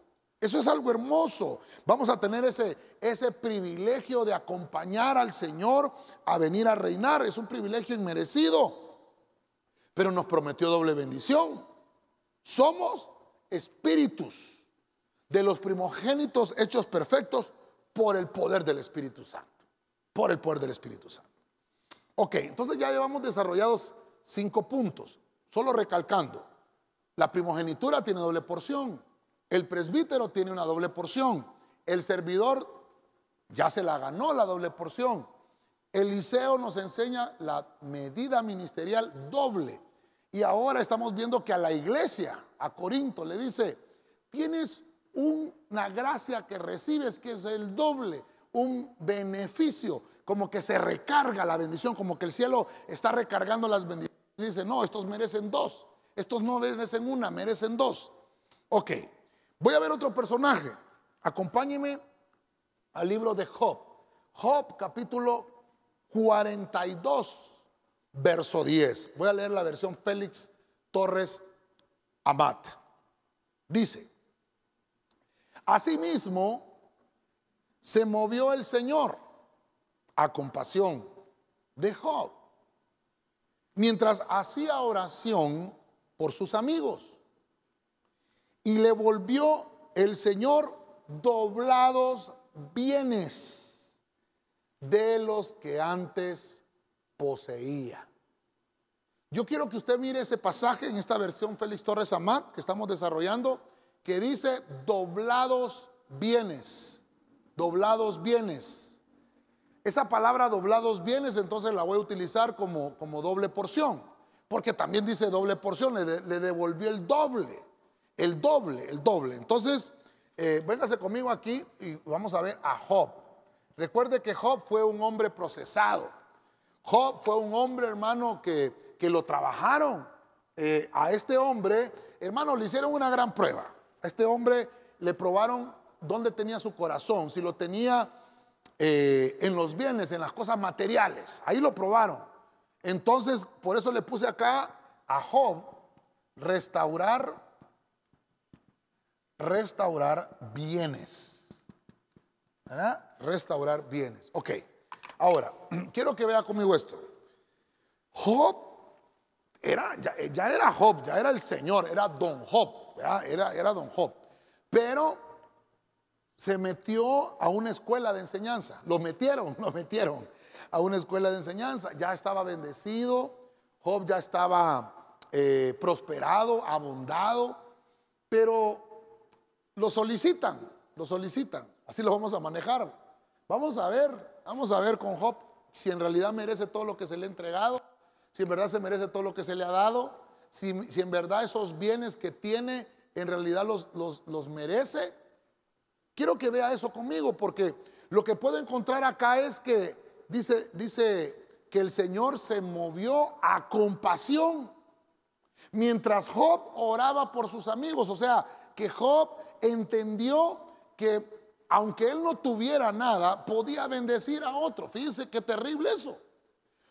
Eso es algo hermoso. Vamos a tener ese, ese privilegio de acompañar al Señor a venir a reinar. Es un privilegio inmerecido. Pero nos prometió doble bendición. Somos espíritus de los primogénitos hechos perfectos por el poder del Espíritu Santo. Por el poder del Espíritu Santo. Ok, entonces ya llevamos desarrollados cinco puntos. Solo recalcando. La primogenitura tiene doble porción. El presbítero tiene una doble porción. El servidor ya se la ganó la doble porción. Eliseo nos enseña la medida ministerial doble. Y ahora estamos viendo que a la iglesia, a Corinto, le dice, tienes una gracia que recibes que es el doble, un beneficio, como que se recarga la bendición, como que el cielo está recargando las bendiciones. Dice, no, estos merecen dos, estos no merecen una, merecen dos. Ok, Voy a ver otro personaje. Acompáñeme al libro de Job. Job capítulo 42, verso 10. Voy a leer la versión Félix Torres Amat. Dice, asimismo se movió el Señor a compasión de Job, mientras hacía oración por sus amigos y le volvió el Señor doblados bienes de los que antes poseía. Yo quiero que usted mire ese pasaje en esta versión Félix Torres Amat que estamos desarrollando, que dice doblados bienes, doblados bienes. Esa palabra doblados bienes entonces la voy a utilizar como, como doble porción, porque también dice doble porción, le, le devolvió el doble. El doble, el doble. Entonces, eh, véngase conmigo aquí y vamos a ver a Job. Recuerde que Job fue un hombre procesado. Job fue un hombre, hermano, que, que lo trabajaron. eh, a este hombre, hermano, le hicieron una gran prueba. A este hombre le probaron dónde tenía su corazón, si lo tenía eh, en los bienes, en las cosas materiales. Ahí lo probaron. Entonces, por eso le puse acá a Job restaurar, restaurar bienes. ¿Verdad? Restaurar bienes. Ok. Ahora, quiero que vea conmigo esto. Job era, ya, era Job, ya era el Señor, era Don Job, Era, era Don Job. Pero se metió a una escuela de enseñanza. Lo metieron, lo metieron a una escuela de enseñanza. Ya estaba bendecido, Job ya estaba eh, prosperado, abundado, pero lo solicitan, lo solicitan. Así lo vamos a manejar. Vamos a ver, vamos a ver con Job si en realidad merece todo lo que se le ha entregado, si en verdad se merece todo lo que se le ha dado, si, en verdad esos bienes que tiene en realidad los, los, los merece. Quiero que vea eso conmigo porque lo que puedo encontrar acá es que dice, dice que el Señor se movió a compasión mientras Job oraba por sus amigos. O sea, que Job entendió que aunque él no tuviera nada, podía bendecir a otro. Fíjense qué terrible eso.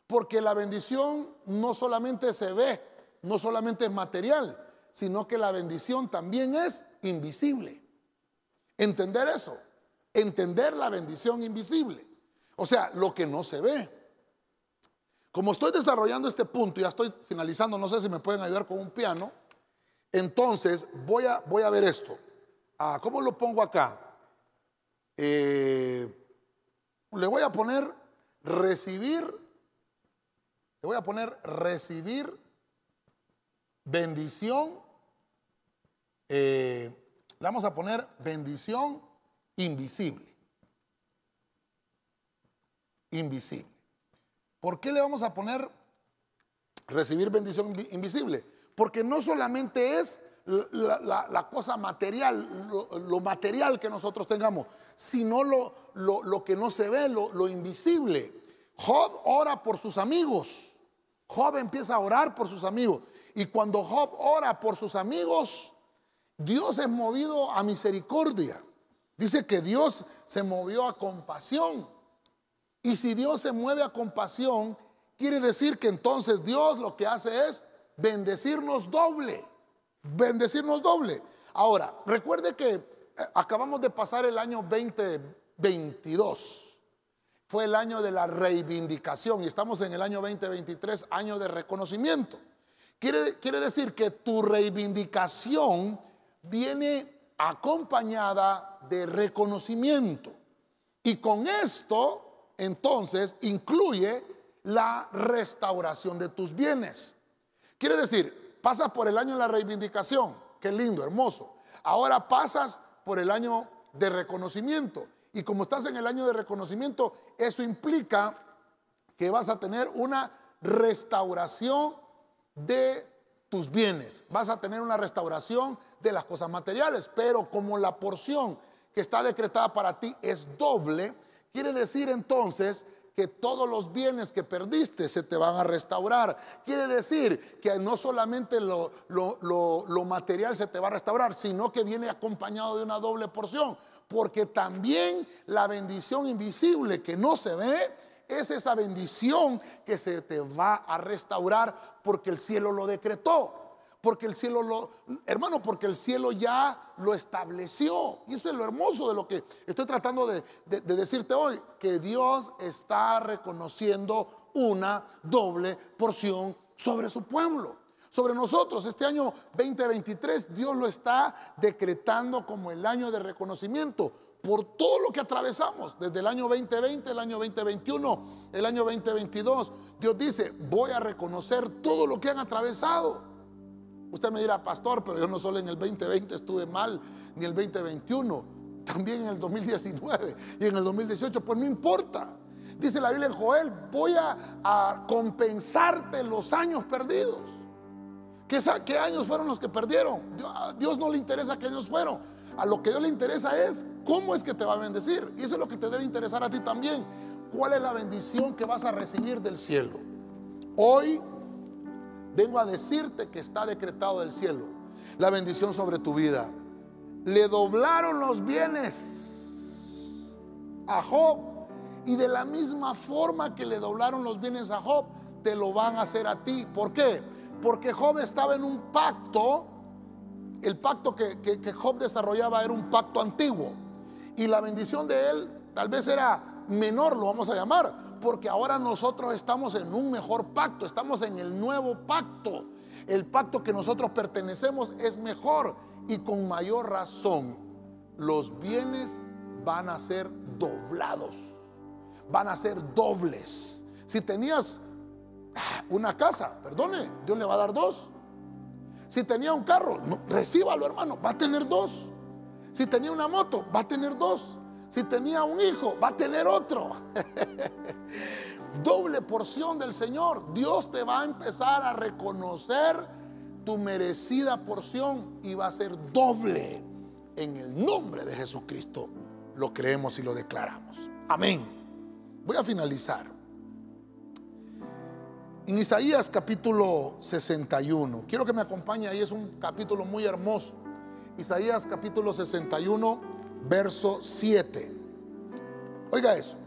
Porque la bendición no solamente se ve, no solamente es material, sino que la bendición también es invisible. Entender eso, entender la bendición invisible. O sea, lo que no se ve. Como estoy desarrollando este punto, ya estoy finalizando, no sé si me pueden ayudar con un piano, entonces voy a, voy a ver esto. Ah, ¿Cómo lo pongo acá? Eh, le voy a poner recibir, le voy a poner recibir bendición, eh, le vamos a poner bendición invisible. Invisible. ¿Por qué le vamos a poner recibir bendición invisible? Porque no solamente es la, cosa material, lo, material que nosotros tengamos, sino lo, lo, que no se ve, lo, invisible. Job ora por sus amigos. Job empieza a orar por sus amigos. Y cuando Job ora por sus amigos, Dios es movido a misericordia. Dice que Dios se movió a compasión. Y si Dios se mueve a compasión, quiere decir que entonces Dios lo que hace es bendecirnos doble. Bendecirnos doble. Ahora, recuerde que acabamos de pasar el año 2022. Fue el año de la reivindicación y estamos en el año 2023, año de reconocimiento. Quiere, quiere decir que tu reivindicación viene acompañada de reconocimiento. Y con esto, entonces, incluye la restauración de tus bienes. Quiere decir, pasas por el año de la reivindicación, qué lindo, hermoso. Ahora pasas por el año de reconocimiento. Y como estás en el año de reconocimiento, eso implica que vas a tener una restauración de tus bienes, vas a tener una restauración de las cosas materiales, pero como la porción que está decretada para ti es doble, quiere decir entonces que todos los bienes que perdiste se te van a restaurar. Quiere decir que no solamente lo, lo, material se te va a restaurar, sino que viene acompañado de una doble porción. Porque también la bendición invisible que no se ve es esa bendición que se te va a restaurar porque el cielo lo decretó porque el cielo lo, hermano, porque el cielo ya lo estableció. Y eso es lo hermoso de lo que estoy tratando de, decirte hoy, que Dios está reconociendo una doble porción sobre su pueblo sobre nosotros. Este año 2023 Dios lo está decretando como el año de reconocimiento por todo lo que atravesamos, desde el año 2020, el año 2021, el año 2022. Dios dice, voy a reconocer todo lo que han atravesado. Usted me dirá, pastor, pero yo no solo en el 2020 estuve mal, ni el 2021, también en el 2019 y en el 2018, pues no importa. Dice la Biblia en Joel, voy a, compensarte los años perdidos. ¿Qué, ¿Qué, años fueron los que perdieron? A Dios no le interesa qué años fueron. A lo que Dios le interesa es cómo es que te va a bendecir. Y eso es lo que te debe interesar a ti también. ¿Cuál es la bendición que vas a recibir del cielo? Hoy vengo a decirte que está decretado del cielo la bendición sobre tu vida. Le doblaron los bienes a Job y de la misma forma que le doblaron los bienes a Job, te lo van a hacer a ti. ¿Por qué? Porque Job estaba en un pacto. El pacto que, que Job desarrollaba era un pacto antiguo. Y la bendición de él tal vez era menor, lo vamos a llamar, porque ahora nosotros estamos en un mejor pacto, estamos en el nuevo pacto. El pacto que nosotros pertenecemos es mejor y con mayor razón los bienes van a ser doblados, van a ser dobles. Si tenías ah, una casa, perdone, Dios le va a dar dos. Si tenía un carro, recíbalo hermano, va a tener dos. Si tenía una moto, va a tener dos. Si tenía un hijo, va a tener otro. Doble porción del Señor. Dios te va a empezar a reconocer tu merecida porción y va a ser doble. En el nombre de Jesucristo lo creemos y lo declaramos. Amén. Voy a finalizar. En Isaías capítulo 61, quiero que me acompañe ahí, es un capítulo muy hermoso. Isaías capítulo 61 verso 7. Oiga eso.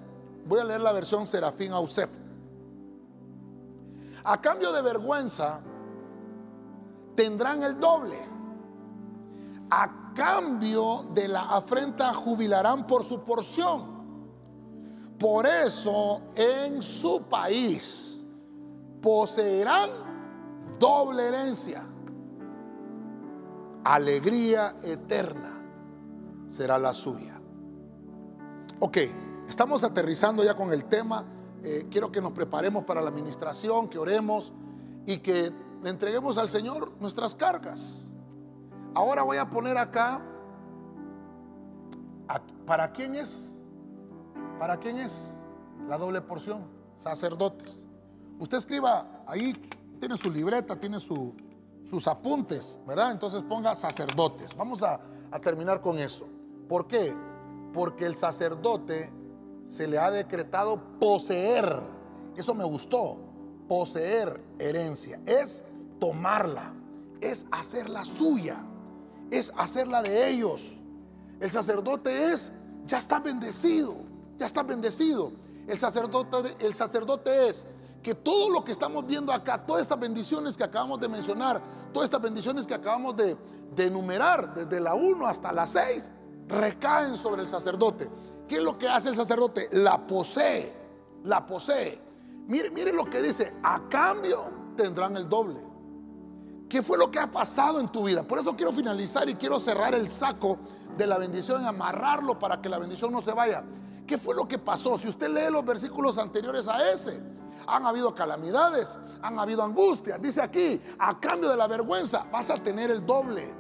Voy a leer la versión Serafín Ausef. A cambio de vergüenza, tendrán el doble. A cambio de la afrenta, jubilarán por su porción. Por eso en su país poseerán doble herencia, alegría eterna será la suya. Ok, estamos aterrizando ya con el tema. Eh, quiero que nos preparemos para la administración, que oremos y que entreguemos al Señor nuestras cargas. Ahora voy a poner acá, ¿para quién es? ¿Para quién es la doble porción? Sacerdotes. Usted escriba ahí, tiene su libreta, tiene sus apuntes, ¿verdad? Entonces ponga sacerdotes. Vamos a terminar con eso. ¿Por qué? Porque el sacerdote se le ha decretado poseer. Eso me gustó. Poseer herencia. Es tomarla. Es hacerla suya. Es hacerla de ellos. El sacerdote es, ya está bendecido. Ya está bendecido. El sacerdote, el sacerdote es que todo lo que estamos viendo acá, todas estas bendiciones que acabamos de mencionar, todas estas bendiciones que acabamos de, de enumerar, desde la 1 hasta la 6, recaen sobre el sacerdote. ¿Qué es lo que hace el sacerdote? La posee, la posee. Mire, mire lo que dice, a cambio tendrán el doble. ¿Qué fue lo que ha pasado en tu vida? Por eso quiero finalizar y quiero cerrar el saco de la bendición y amarrarlo para que la bendición no se vaya. ¿Qué fue lo que pasó? Si usted lee los versículos anteriores a ese, han habido calamidades, han habido angustias. Dice aquí, a cambio de la vergüenza vas a tener el doble.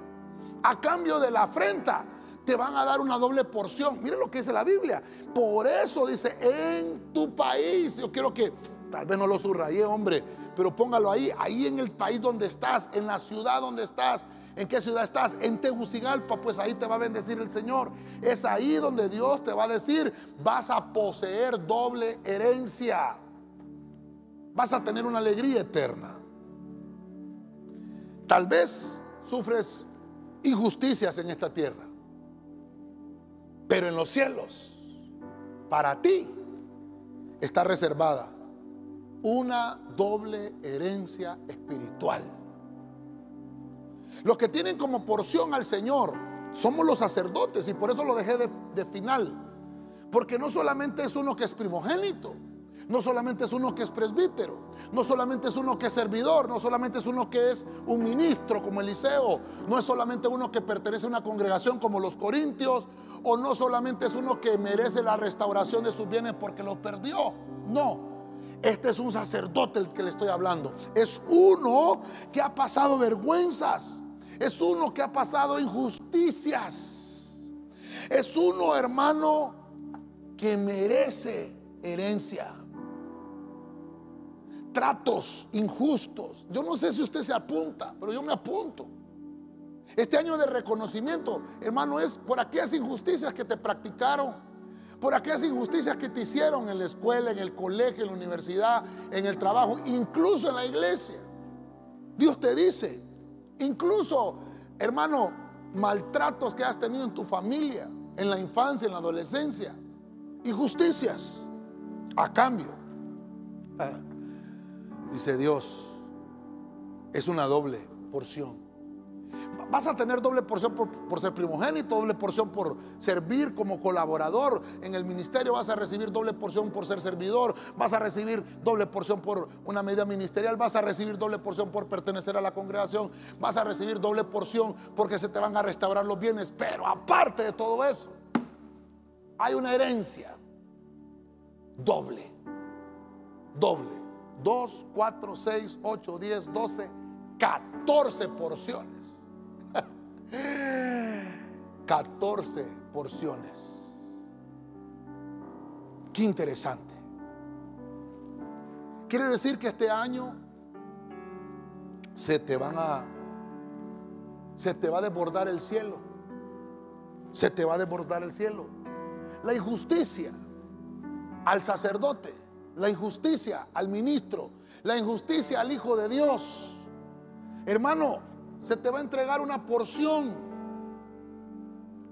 A cambio de la afrenta te van a dar una doble porción. Mire lo que dice la Biblia. Por eso dice, en tu país, yo quiero que, tal vez no lo subrayé, hombre, pero póngalo ahí, ahí en el país donde estás, en la ciudad donde estás. ¿En qué ciudad estás? En Tegucigalpa, pues ahí te va a bendecir el Señor. Es ahí donde Dios te va a decir, vas a poseer doble herencia. Vas a tener una alegría eterna. Tal vez sufres injusticias en esta tierra. Pero en los cielos, para ti, está reservada una doble herencia espiritual. Los que tienen como porción al Señor somos los sacerdotes y por eso lo dejé de, final. Porque no solamente es uno que es primogénito, no solamente es uno que es presbítero, no solamente es uno que es servidor, no solamente es uno que es un ministro como Eliseo, no es solamente uno que pertenece a una congregación como los Corintios, o no solamente es uno que merece la restauración de sus bienes porque los perdió. No, este es un sacerdote el que le estoy hablando. Es uno que ha pasado vergüenzas. Es uno que ha pasado injusticias. Es uno, hermano, que merece herencia tratos injustos. Yo no sé si usted se apunta, pero yo me apunto. Este año de reconocimiento, hermano, es por aquellas injusticias que te practicaron, por aquellas injusticias que te hicieron en la escuela, en el colegio, en la universidad, en el trabajo, incluso en la iglesia. Dios te dice, incluso, hermano, maltratos que has tenido en tu familia, en la infancia, en la adolescencia, injusticias, a cambio. Ah, dice Dios, es una doble porción. Vas a tener doble porción por, ser primogénito, doble porción por servir como colaborador. En el ministerio, vas a recibir doble porción por ser servidor, vas a recibir doble porción por una medida ministerial, vas a recibir doble porción por pertenecer a la congregación, vas a recibir doble porción porque se te van a restaurar los bienes, pero aparte de todo eso, hay una herencia doble, doble, 2, 4, 6, 8, 10, 12, 14 porciones. 14 porciones. Qué interesante. Quiere decir que este año se te van a se te va a desbordar el cielo. Se te va a desbordar el cielo. La injusticia al sacerdote, la injusticia al ministro, la injusticia al hijo de Dios. Hermano, se te va a entregar una porción.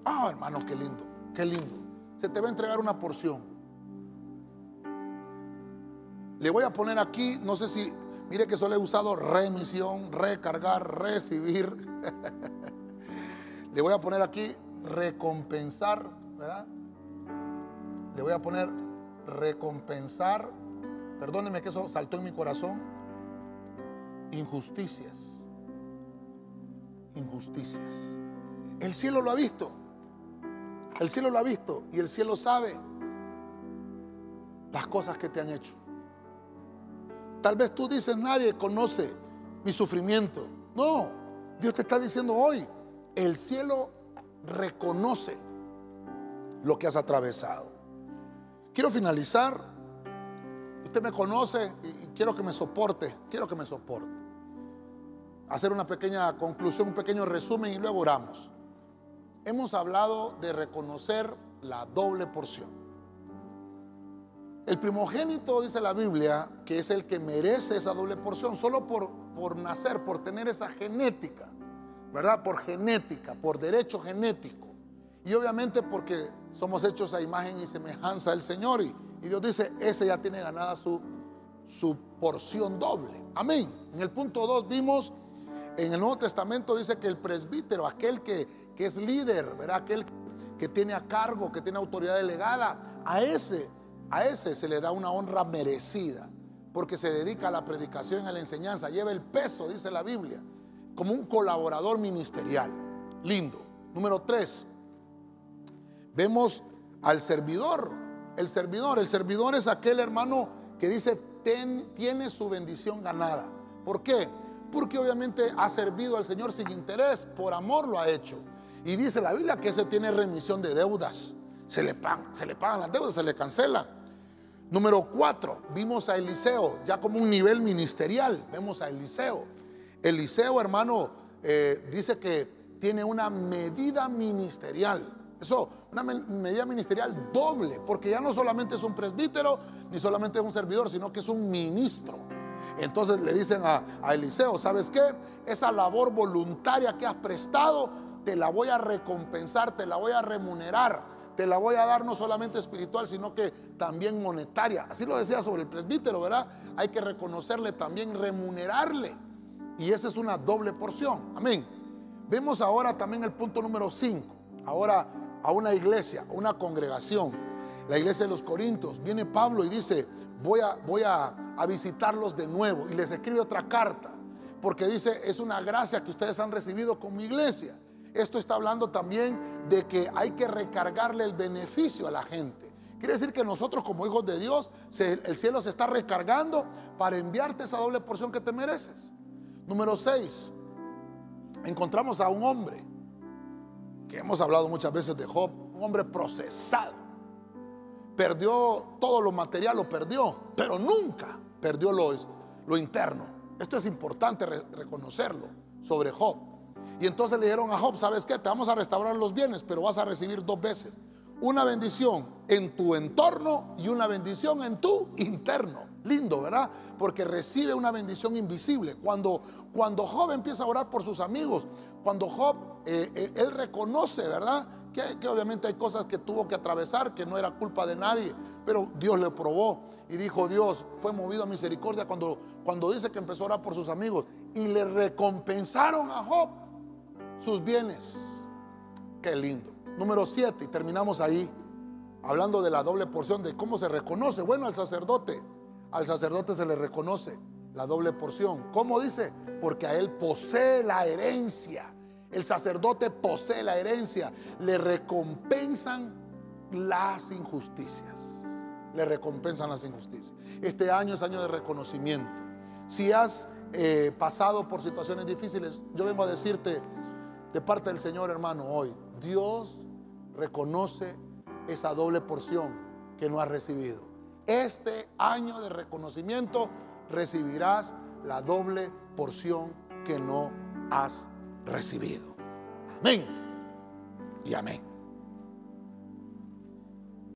Ah, hermano, qué lindo, qué lindo. Se te va a entregar una porción. Le voy a poner aquí, no sé si, mire que solo he usado remisión, recargar, recibir. Le voy a poner aquí recompensar, ¿verdad? Le voy a poner recompensar, perdóneme que eso saltó en mi corazón, injusticias injusticias. El cielo lo ha visto. El cielo lo ha visto y el cielo sabe las cosas que te han hecho. Tal vez tú dices, nadie conoce mi sufrimiento. No, Dios te está diciendo hoy, el cielo reconoce lo que has atravesado. Quiero finalizar. Usted me conoce y quiero que me soporte, quiero que me soporte hacer una pequeña conclusión, un pequeño resumen y luego oramos. Hemos hablado de reconocer la doble porción. El primogénito, dice la Biblia, que es el que merece esa doble porción, solo por, por nacer, por tener esa genética, ¿verdad? Por genética, por derecho genético. Y obviamente porque somos hechos a imagen y semejanza del Señor. Y, Dios dice, ese ya tiene ganada su, porción doble. Amén. En el punto 2 vimos en el Nuevo Testamento dice que el presbítero, aquel que, es líder, ¿verdad? aquel que tiene a cargo, que tiene autoridad delegada, a ese, a ese se le da una honra merecida, porque se dedica a la predicación a la enseñanza, lleva el peso, dice la Biblia, como un colaborador ministerial. Lindo. Número tres, vemos al servidor. El servidor, el servidor es aquel hermano que dice, tiene su bendición ganada. ¿Por qué? porque obviamente ha servido al Señor sin interés, por amor lo ha hecho. Y dice la Biblia que ese tiene remisión de deudas. Se le, pagan, se le pagan las deudas, se le cancela. Número cuatro, vimos a Eliseo, ya como un nivel ministerial, vemos a Eliseo. Eliseo, hermano, eh, dice que tiene una medida ministerial. Eso, una medida ministerial doble, porque ya no solamente es un presbítero, ni solamente es un servidor, sino que es un ministro. Entonces le dicen a, Eliseo, ¿sabes qué? Esa labor voluntaria que has prestado, te la voy a recompensar, te la voy a remunerar, te la voy a dar no solamente espiritual, sino que también monetaria. Así lo decía sobre el presbítero, ¿verdad? Hay que reconocerle también, remunerarle. Y esa es una doble porción. Amén. Vemos ahora también el punto número 5. Ahora a una iglesia, a una congregación, la iglesia de los Corintios. Viene Pablo y dice, voy a, voy a, visitarlos de nuevo. Y les escribe otra carta, porque dice, es una gracia que ustedes han recibido con mi iglesia. Esto está hablando también de que hay que recargarle el beneficio a la gente. Quiere decir que nosotros como hijos de Dios, el cielo se está recargando para enviarte esa doble porción que te mereces. Número 6. Encontramos a un hombre, hemos hablado muchas veces de Job, un hombre procesado perdió todo lo material, lo perdió, pero nunca perdió lo, lo interno. Esto es importante reconocerlo sobre Job. Y entonces le dijeron a Job, ¿sabes qué? Te vamos a restaurar los bienes, pero vas a recibir dos veces. una bendición en tu entorno y una bendición en tu interno. Lindo, ¿verdad? Porque recibe una bendición invisible. Cuando, cuando Job empieza a orar por sus amigos, cuando Job, eh, eh, él reconoce, ¿verdad? Que, obviamente hay cosas que tuvo que atravesar, que no era culpa de nadie, pero Dios le probó y dijo, Dios fue movido a misericordia cuando, cuando dice que empezó a orar por sus amigos y le recompensaron a Job sus bienes. Qué lindo. Número 7, y terminamos ahí, hablando de la doble porción, de cómo se reconoce. Bueno, al sacerdote al sacerdote se le reconoce la doble porción. ¿Cómo dice? Porque a él posee la herencia. El sacerdote posee la herencia. Le recompensan las injusticias. Le recompensan las injusticias. Este año es año de reconocimiento. Si has eh, pasado por situaciones difíciles, yo vengo a decirte de parte del Señor, hermano, hoy, Dios reconoce esa doble porción que no has recibido este año de reconocimiento recibirás la doble porción que no has recibido. Amén y amén.